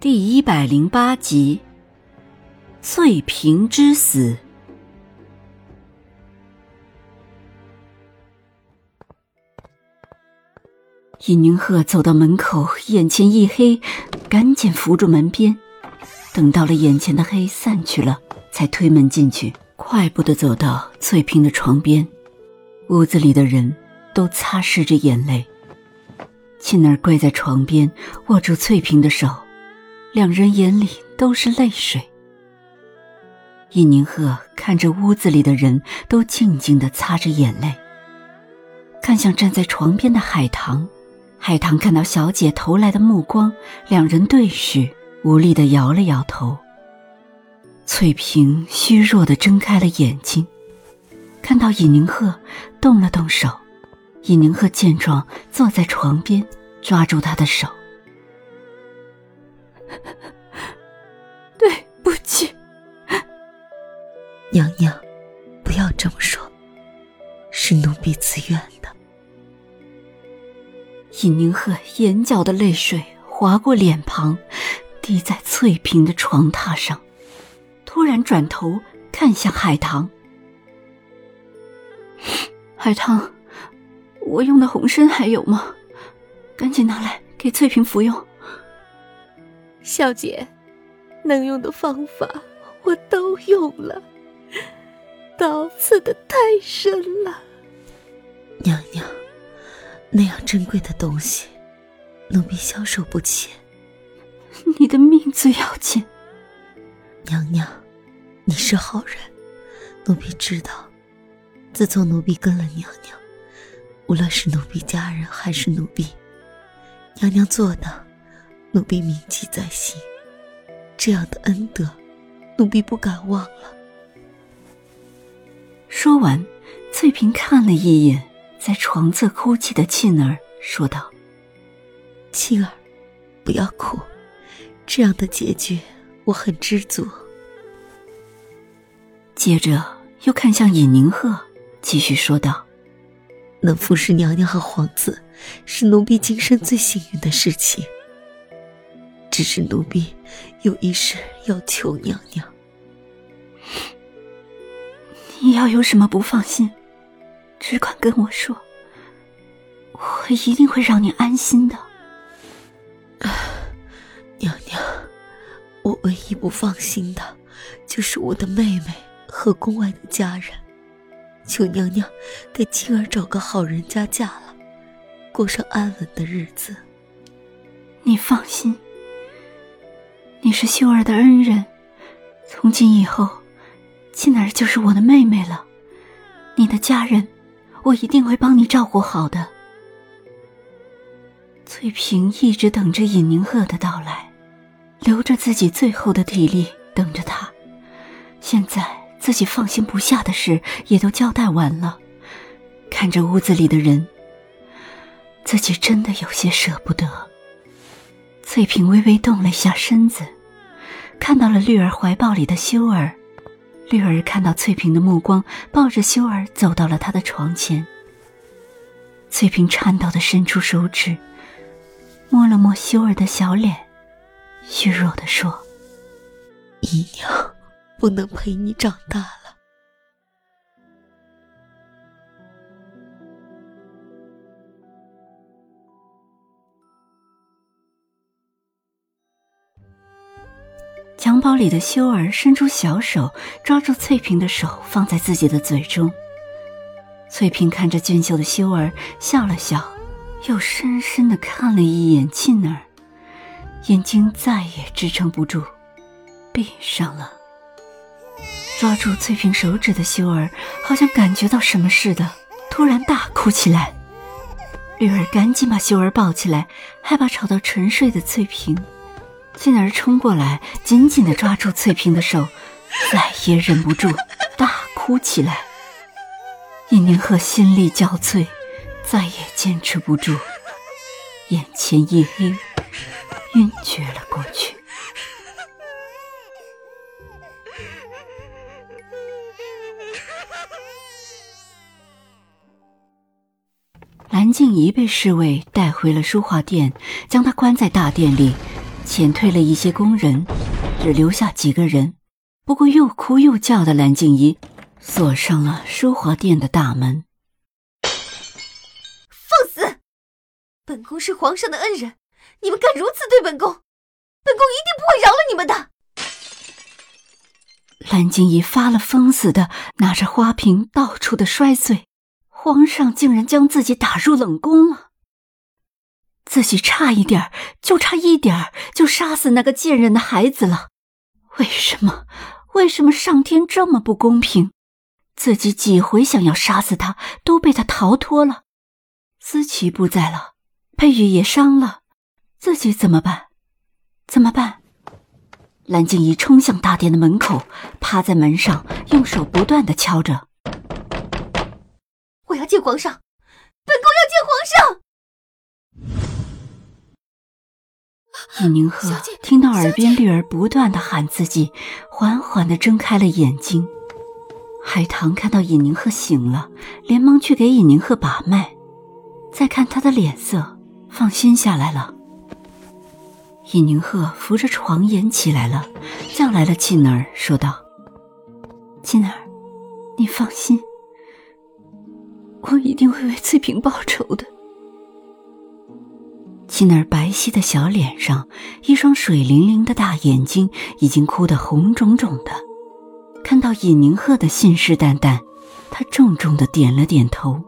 第一百零八集，翠萍之死。尹宁鹤走到门口，眼前一黑，赶紧扶住门边。等到了眼前的黑散去了，才推门进去，快步的走到翠萍的床边。屋子里的人都擦拭着眼泪。沁儿跪在床边，握住翠萍的手。两人眼里都是泪水。尹宁鹤看着屋子里的人都静静的擦着眼泪，看向站在床边的海棠。海棠看到小姐投来的目光，两人对视，无力的摇了摇头。翠萍虚弱的睁开了眼睛，看到尹宁鹤，动了动手。尹宁鹤见状，坐在床边，抓住他的手。对不起，娘娘，不要这么说，是奴婢自愿的。尹宁鹤眼角的泪水划过脸庞，滴在翠萍的床榻上，突然转头看向海棠。海棠，我用的红参还有吗？赶紧拿来给翠萍服用。小姐，能用的方法我都用了，刀刺的太深了。娘娘，那样珍贵的东西，奴婢消受不起。你的命最要紧。娘娘，你是好人，奴婢知道。自从奴婢跟了娘娘，无论是奴婢家人还是奴婢，娘娘做的。奴婢铭记在心，这样的恩德，奴婢不敢忘了。说完，翠萍看了一眼在床侧哭泣的沁儿，说道：“沁儿，不要哭，这样的结局我很知足。”接着又看向尹宁鹤，继续说道：“能服侍娘娘和皇子，是奴婢今生最幸运的事情。”只是奴婢有一事要求娘娘。你要有什么不放心，只管跟我说，我一定会让你安心的。娘娘，我唯一不放心的，就是我的妹妹和宫外的家人。求娘娘给青儿找个好人家嫁了，过上安稳的日子。你放心。你是秀儿的恩人，从今以后，沁儿就是我的妹妹了。你的家人，我一定会帮你照顾好的。翠萍一直等着尹宁鹤的到来，留着自己最后的体力等着他。现在自己放心不下的事也都交代完了，看着屋子里的人，自己真的有些舍不得。翠萍微微动了一下身子，看到了绿儿怀抱里的修儿。绿儿看到翠萍的目光，抱着修儿走到了她的床前。翠萍颤抖的伸出手指，摸了摸修儿的小脸，虚弱的说：“姨娘，不能陪你长大。”包里的修儿伸出小手，抓住翠萍的手，放在自己的嘴中。翠萍看着俊秀的修儿，笑了笑，又深深的看了一眼沁儿，眼睛再也支撑不住，闭上了。抓住翠萍手指的修儿，好像感觉到什么似的，突然大哭起来。绿儿赶紧把修儿抱起来，害怕吵到沉睡的翠萍。进而冲过来，紧紧的抓住翠萍的手，再也忍不住大哭起来。尹宁鹤心力交瘁，再也坚持不住，眼前一黑，晕厥了过去。蓝静怡被侍卫带回了书画店，将她关在大殿里，遣退了一些工人，只留下几个人。不过又哭又叫的蓝静怡锁上了书华殿的大门。放肆！本宫是皇上的恩人，你们敢如此对本宫，本宫一定不会饶了你们的！蓝静怡发了疯似的拿着花瓶到处的摔碎。皇上竟然将自己打入冷宫了，自己差一点就差一点就杀死那个贱人的孩子了。为什么？为什么上天这么不公平？自己几回想要杀死他，都被他逃脱了。思琪不在了，佩玉也伤了，自己怎么办？怎么办？蓝静怡冲向大殿的门口，趴在门上，用手不断的敲着。我要见皇上，本宫要见皇上。尹宁鹤听到耳边绿儿不断的喊自己，缓缓的睁开了眼睛。海棠看到尹宁鹤醒了，连忙去给尹宁鹤把脉，再看他的脸色，放心下来了。尹宁鹤扶着床沿起来了，叫来了沁儿，说道：“沁儿，你放心。”我一定会为翠萍报仇的。沁儿白皙的小脸上，一双水灵灵的大眼睛已经哭得红肿肿的。看到尹宁鹤的信誓旦旦，他重重的点了点头。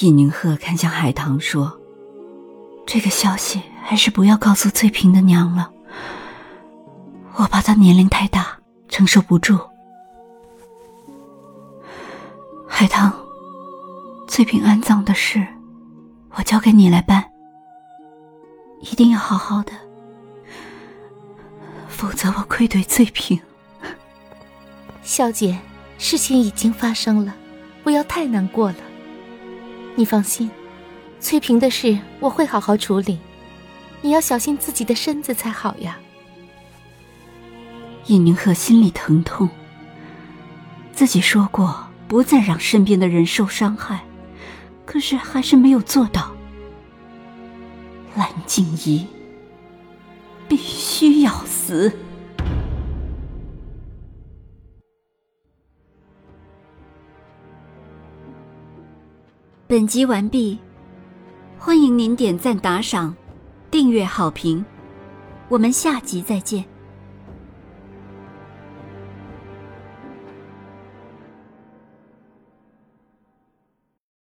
尹宁鹤看向海棠说：“这个消息还是不要告诉翠萍的娘了，我怕她年龄太大，承受不住。”海棠。翠萍安葬的事，我交给你来办。一定要好好的，否则我愧对翠萍。小姐，事情已经发生了，不要太难过了。你放心，翠萍的事我会好好处理。你要小心自己的身子才好呀。尹宁鹤心里疼痛，自己说过不再让身边的人受伤害。可是还是没有做到。蓝静怡必须要死。本集完毕，欢迎您点赞、打赏、订阅、好评，我们下集再见。